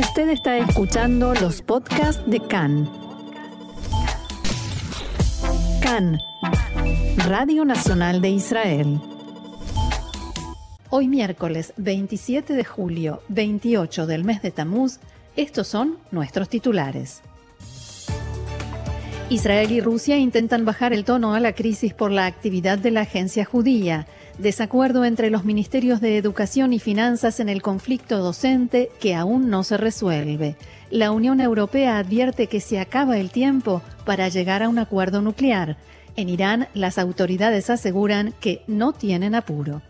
Usted está escuchando los podcasts de CAN. CAN, Radio Nacional de Israel. Hoy miércoles 27 de julio, 28 del mes de Tamuz, estos son nuestros titulares. Israel y Rusia intentan bajar el tono a la crisis por la actividad de la agencia judía. Desacuerdo entre los ministerios de Educación y Finanzas en el conflicto docente que aún no se resuelve. La Unión Europea advierte que se acaba el tiempo para llegar a un acuerdo nuclear. En Irán, las autoridades aseguran que no tienen apuro.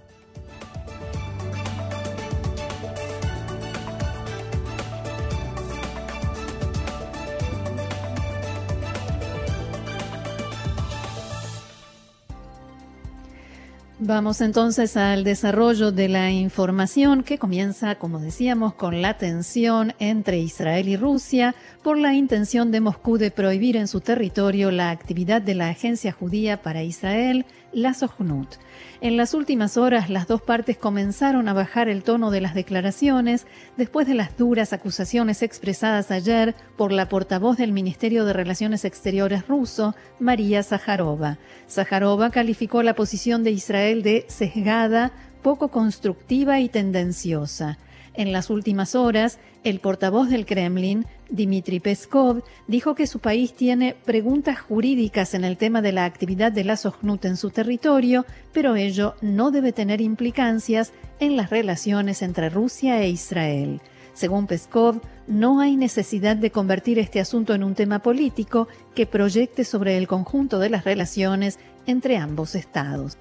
Vamos entonces al desarrollo de la información que comienza, como decíamos, con la tensión entre Israel y Rusia por la intención de Moscú de prohibir en su territorio la actividad de la Agencia Judía para Israel, la. En las últimas horas, las dos partes comenzaron a bajar el tono de las declaraciones después de las duras acusaciones expresadas ayer por la portavoz del Ministerio de Relaciones Exteriores ruso, María Zaharova. Zaharova calificó la posición de Israel de sesgada, poco constructiva y tendenciosa. En las últimas horas, el portavoz del Kremlin, Dmitry Peskov, dijo que su país tiene preguntas jurídicas en el tema de la actividad de la Sojnut en su territorio, pero ello no debe tener implicancias en las relaciones entre Rusia e Israel. Según Peskov, no hay necesidad de convertir este asunto en un tema político que proyecte sobre el conjunto de las relaciones entre ambos estados.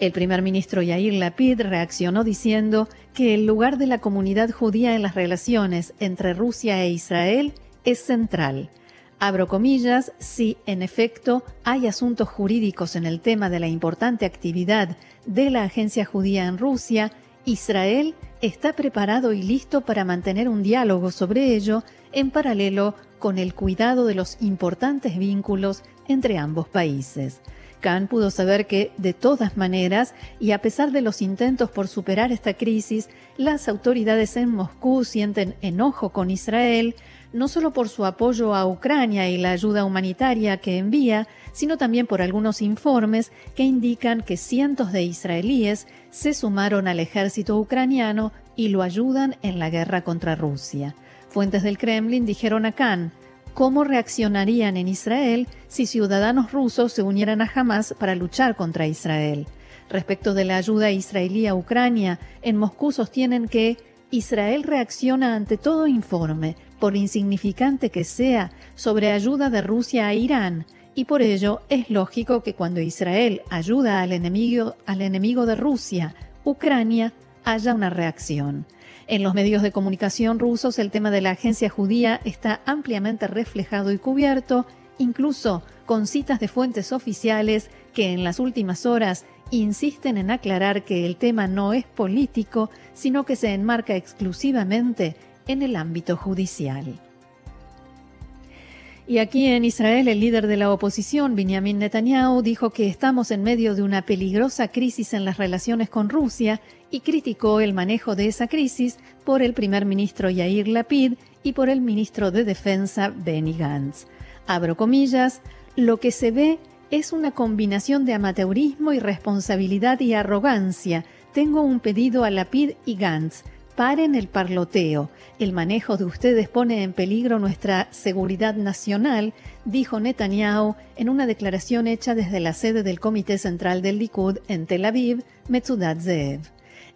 El primer ministro Yair Lapid reaccionó diciendo que el lugar de la comunidad judía en las relaciones entre Rusia e Israel es central. Abro comillas, si en efecto hay asuntos jurídicos en el tema de la importante actividad de la agencia judía en Rusia, Israel está preparado y listo para mantener un diálogo sobre ello en paralelo con el cuidado de los importantes vínculos entre ambos países. Khan pudo saber que, de todas maneras, y a pesar de los intentos por superar esta crisis, las autoridades en Moscú sienten enojo con Israel, no solo por su apoyo a Ucrania y la ayuda humanitaria que envía, sino también por algunos informes que indican que cientos de israelíes se sumaron al ejército ucraniano y lo ayudan en la guerra contra Rusia. Fuentes del Kremlin dijeron a Khan, cómo reaccionarían en Israel si ciudadanos rusos se unieran a Hamas para luchar contra Israel. Respecto de la ayuda israelí a Ucrania, en Moscú sostienen que Israel reacciona ante todo informe, por insignificante que sea, sobre ayuda de Rusia a Irán, y por ello es lógico que cuando Israel ayuda al enemigo, al enemigo de Rusia, Ucrania, haya una reacción. En los medios de comunicación rusos el tema de la agencia judía está ampliamente reflejado y cubierto, incluso con citas de fuentes oficiales que en las últimas horas insisten en aclarar que el tema no es político, sino que se enmarca exclusivamente en el ámbito judicial. Y aquí en Israel, el líder de la oposición, Benjamin Netanyahu, dijo que estamos en medio de una peligrosa crisis en las relaciones con Rusia y criticó el manejo de esa crisis por el primer ministro Yair Lapid y por el ministro de Defensa Benny Gantz. Abro comillas, lo que se ve es una combinación de amateurismo, irresponsabilidad y arrogancia. Tengo un pedido a Lapid y Gantz Paren el parloteo. El manejo de ustedes pone en peligro nuestra seguridad nacional, dijo Netanyahu en una declaración hecha desde la sede del Comité Central del Likud en Tel Aviv, Metzudat Zeev.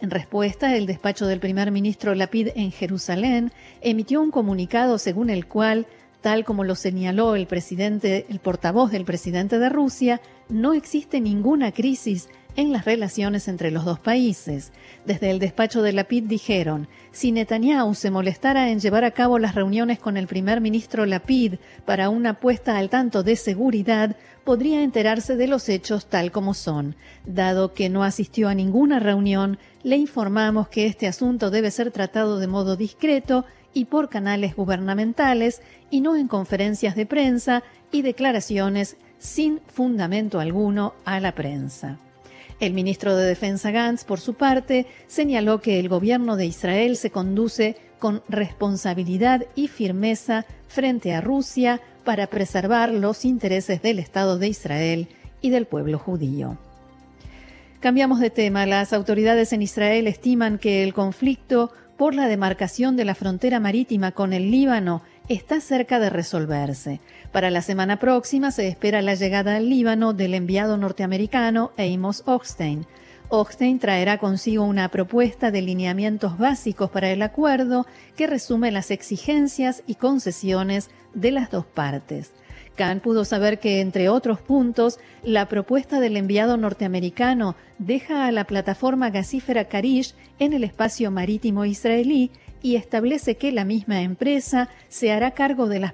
En respuesta, el despacho del primer ministro Lapid en Jerusalén emitió un comunicado según el cual, tal como lo señaló el presidente, el portavoz del presidente de Rusia, no existe ninguna crisis en las relaciones entre los dos países. Desde el despacho de Lapid dijeron, si Netanyahu se molestara en llevar a cabo las reuniones con el primer ministro Lapid para una puesta al tanto de seguridad, podría enterarse de los hechos tal como son. Dado que no asistió a ninguna reunión, le informamos que este asunto debe ser tratado de modo discreto y por canales gubernamentales y no en conferencias de prensa y declaraciones sin fundamento alguno a la prensa. El ministro de Defensa Gantz, por su parte, señaló que el gobierno de Israel se conduce con responsabilidad y firmeza frente a Rusia para preservar los intereses del Estado de Israel y del pueblo judío. Cambiamos de tema. Las autoridades en Israel estiman que el conflicto por la demarcación de la frontera marítima con el Líbano está cerca de resolverse. Para la semana próxima se espera la llegada al Líbano del enviado norteamericano Amos Hochstein. Hochstein traerá consigo una propuesta de lineamientos básicos para el acuerdo que resume las exigencias y concesiones de las dos partes. Khan pudo saber que, entre otros puntos, la propuesta del enviado norteamericano deja a la plataforma gasífera Karish en el espacio marítimo israelí y establece que la misma empresa se hará cargo de las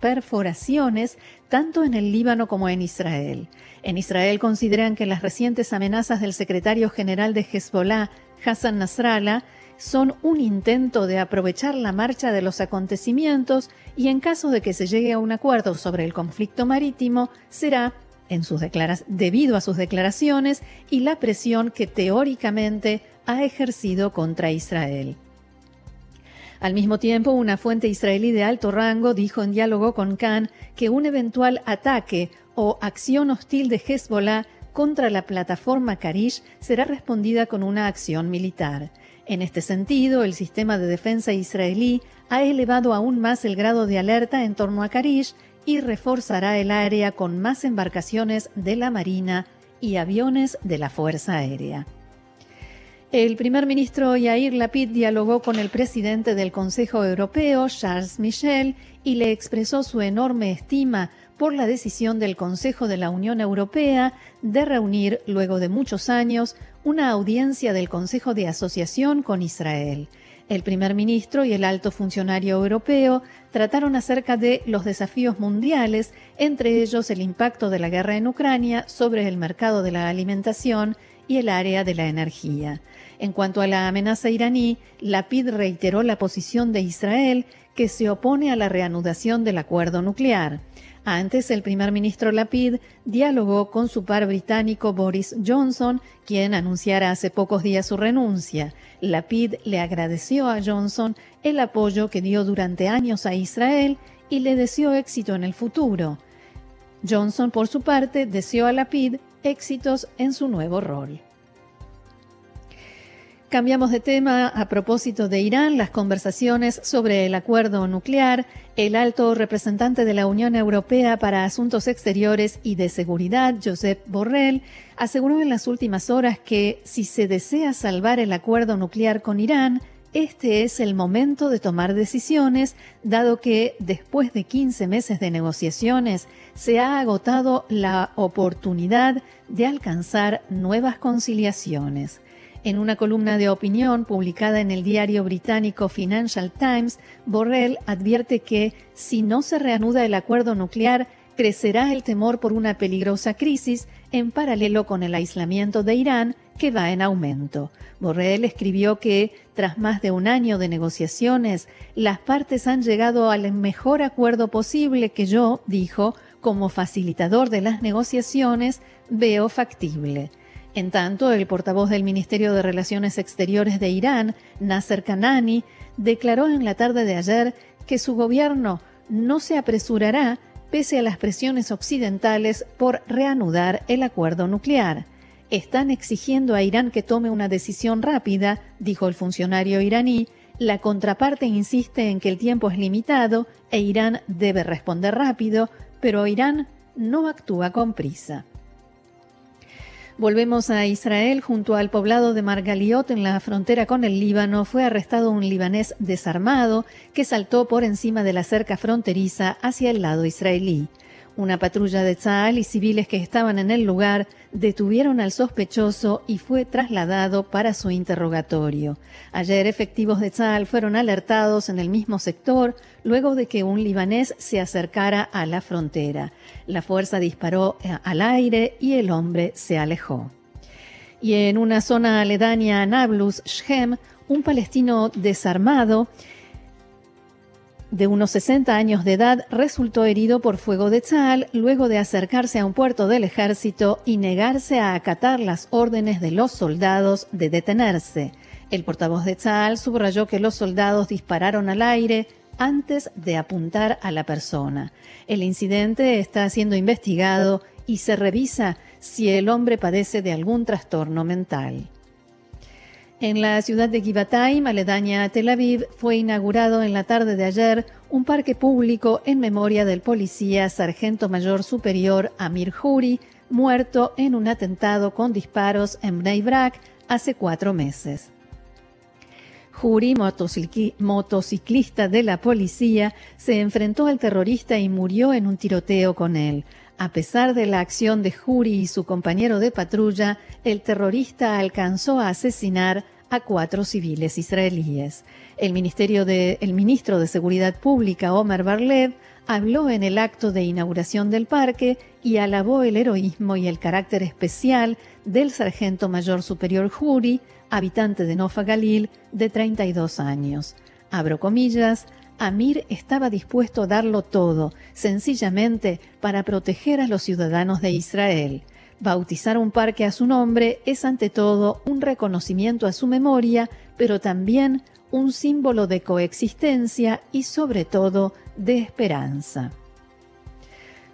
perforaciones tanto en el Líbano como en Israel. En Israel consideran que las recientes amenazas del secretario general de Hezbollah, Hassan Nasrallah, son un intento de aprovechar la marcha de los acontecimientos y en caso de que se llegue a un acuerdo sobre el conflicto marítimo, será debido a sus declaraciones y la presión que teóricamente ha ejercido contra Israel. Al mismo tiempo, una fuente israelí de alto rango dijo en diálogo con Khan que un eventual ataque o acción hostil de Hezbollah contra la plataforma Karish será respondida con una acción militar. En este sentido, el sistema de defensa israelí ha elevado aún más el grado de alerta en torno a Karish y reforzará el área con más embarcaciones de la Marina y aviones de la Fuerza Aérea. El primer ministro Yair Lapid dialogó con el presidente del Consejo Europeo, Charles Michel, y le expresó su enorme estima por la decisión del Consejo de la Unión Europea de reunir, luego de muchos años, una audiencia del Consejo de Asociación con Israel. El primer ministro y el alto funcionario europeo trataron acerca de los desafíos mundiales, entre ellos el impacto de la guerra en Ucrania sobre el mercado de la alimentación el área de la energía. En cuanto a la amenaza iraní, Lapid reiteró la posición de Israel que se opone a la reanudación del acuerdo nuclear. Antes, el primer ministro Lapid dialogó con su par británico Boris Johnson, quien anunciara hace pocos días su renuncia. Lapid le agradeció a Johnson el apoyo que dio durante años a Israel y le deseó éxito en el futuro. Johnson, por su parte, deseó a Lapid éxitos en su nuevo rol. Cambiamos de tema a propósito de Irán, las conversaciones sobre el acuerdo nuclear. El alto representante de la Unión Europea para Asuntos Exteriores y de Seguridad, Josep Borrell, aseguró en las últimas horas que si se desea salvar el acuerdo nuclear con Irán, este es el momento de tomar decisiones, dado que después de 15 meses de negociaciones se ha agotado la oportunidad de alcanzar nuevas conciliaciones. En una columna de opinión publicada en el diario británico Financial Times, Borrell advierte que si no se reanuda el acuerdo nuclear, crecerá el temor por una peligrosa crisis en paralelo con el aislamiento de Irán que va en aumento. Borrell escribió que, tras más de un año de negociaciones, las partes han llegado al mejor acuerdo posible que yo, dijo, como facilitador de las negociaciones, veo factible. En tanto, el portavoz del Ministerio de Relaciones Exteriores de Irán, Nasser Kanani, declaró en la tarde de ayer que su gobierno no se apresurará pese a las presiones occidentales por reanudar el acuerdo nuclear. Están exigiendo a Irán que tome una decisión rápida, dijo el funcionario iraní. La contraparte insiste en que el tiempo es limitado e Irán debe responder rápido, pero Irán no actúa con prisa. Volvemos a Israel. Junto al poblado de Margaliot, en la frontera con el Líbano, fue arrestado un libanés desarmado que saltó por encima de la cerca fronteriza hacia el lado israelí. Una patrulla de Tzal y civiles que estaban en el lugar detuvieron al sospechoso y fue trasladado para su interrogatorio. Ayer efectivos de Tzal fueron alertados en el mismo sector luego de que un libanés se acercara a la frontera. La fuerza disparó al aire y el hombre se alejó. Y en una zona aledaña a Nablus, Shem, un palestino desarmado de unos 60 años de edad, resultó herido por fuego de Tzal luego de acercarse a un puerto del ejército y negarse a acatar las órdenes de los soldados de detenerse. El portavoz de Tzal subrayó que los soldados dispararon al aire antes de apuntar a la persona. El incidente está siendo investigado y se revisa si el hombre padece de algún trastorno mental. En la ciudad de Givatayim, aledaña Tel Aviv, fue inaugurado en la tarde de ayer un parque público en memoria del policía sargento mayor superior Amir Huri, muerto en un atentado con disparos en Bnei Brak hace cuatro meses. Huri, motociclista de la policía, se enfrentó al terrorista y murió en un tiroteo con él. A pesar de la acción de Juri y su compañero de patrulla, el terrorista alcanzó a asesinar a cuatro civiles israelíes. El, ministerio de, ministro de Seguridad Pública, Omar Barlev, habló en el acto de inauguración del parque y alabó el heroísmo y el carácter especial del sargento mayor superior Juri, habitante de Nofa Galil, de 32 años. Abro comillas, Amir estaba dispuesto a darlo todo, sencillamente para proteger a los ciudadanos de Israel. Bautizar un parque a su nombre es ante todo un reconocimiento a su memoria, pero también un símbolo de coexistencia y sobre todo de esperanza.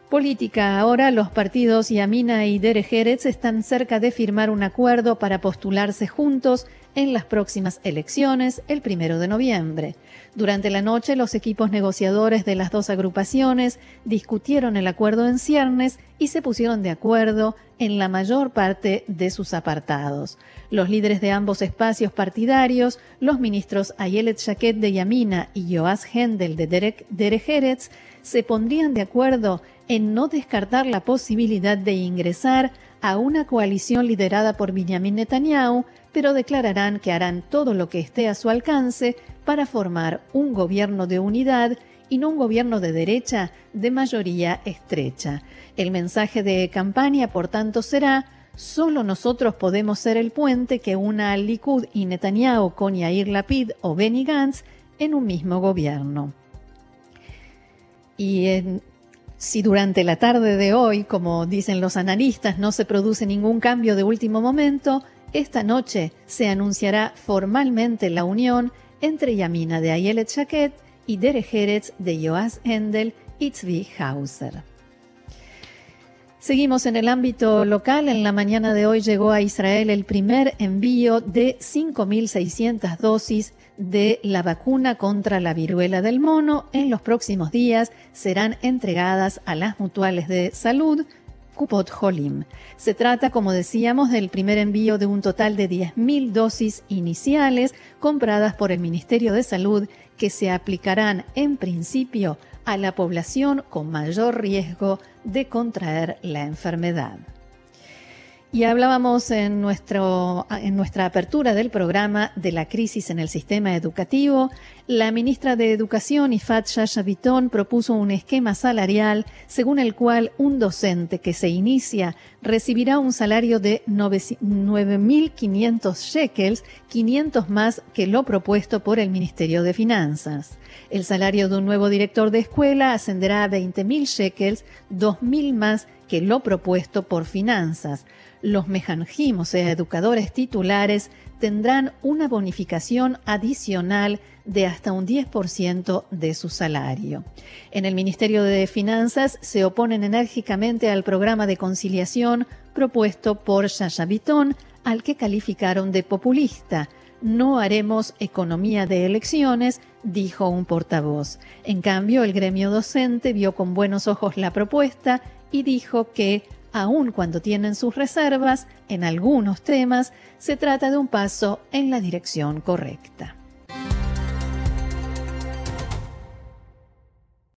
Política. Ahora los partidos Yamina y Derech están cerca de firmar un acuerdo para postularse juntos en las próximas elecciones el primero de noviembre. Durante la noche, los equipos negociadores de las dos agrupaciones discutieron el acuerdo en ciernes y se pusieron de acuerdo en la mayor parte de sus apartados. Los líderes de ambos espacios partidarios, los ministros Ayelet Shaket de Yamina y Joas Hendel de Derek, Derek se pondrían de acuerdo en no descartar la posibilidad de ingresar a una coalición liderada por Benjamin Netanyahu, pero declararán que harán todo lo que esté a su alcance para formar un gobierno de unidad y no un gobierno de derecha de mayoría estrecha. El mensaje de campaña, por tanto, será Solo nosotros podemos ser el puente que una al Likud y Netanyahu con Yair Lapid o Benny Gantz en un mismo gobierno. Y en, si durante la tarde de hoy, como dicen los analistas, no se produce ningún cambio de último momento, esta noche se anunciará formalmente la unión entre Yamina de Ayelet Shaket y Derek de Joas Endel y Hauser. Seguimos en el ámbito local. En la mañana de hoy llegó a Israel el primer envío de 5.600 dosis de la vacuna contra la viruela del mono. En los próximos días serán entregadas a las mutuales de salud. Kupot Holim. Se trata, como decíamos, del primer envío de un total de 10.000 dosis iniciales compradas por el Ministerio de Salud que se aplicarán en principio a la población con mayor riesgo de contraer la enfermedad. Y hablábamos en, nuestro, en nuestra apertura del programa de la crisis en el sistema educativo. La ministra de Educación, Ifat Shasha propuso un esquema salarial según el cual un docente que se inicia recibirá un salario de 9.500 shekels, 500 más que lo propuesto por el Ministerio de Finanzas. El salario de un nuevo director de escuela ascenderá a 20.000 shekels, 2.000 más que lo propuesto por Finanzas los mejanjim, o sea, educadores titulares, tendrán una bonificación adicional de hasta un 10% de su salario. En el Ministerio de Finanzas se oponen enérgicamente al programa de conciliación propuesto por Yaya al que calificaron de populista. No haremos economía de elecciones, dijo un portavoz. En cambio, el gremio docente vio con buenos ojos la propuesta y dijo que aun cuando tienen sus reservas en algunos temas, se trata de un paso en la dirección correcta.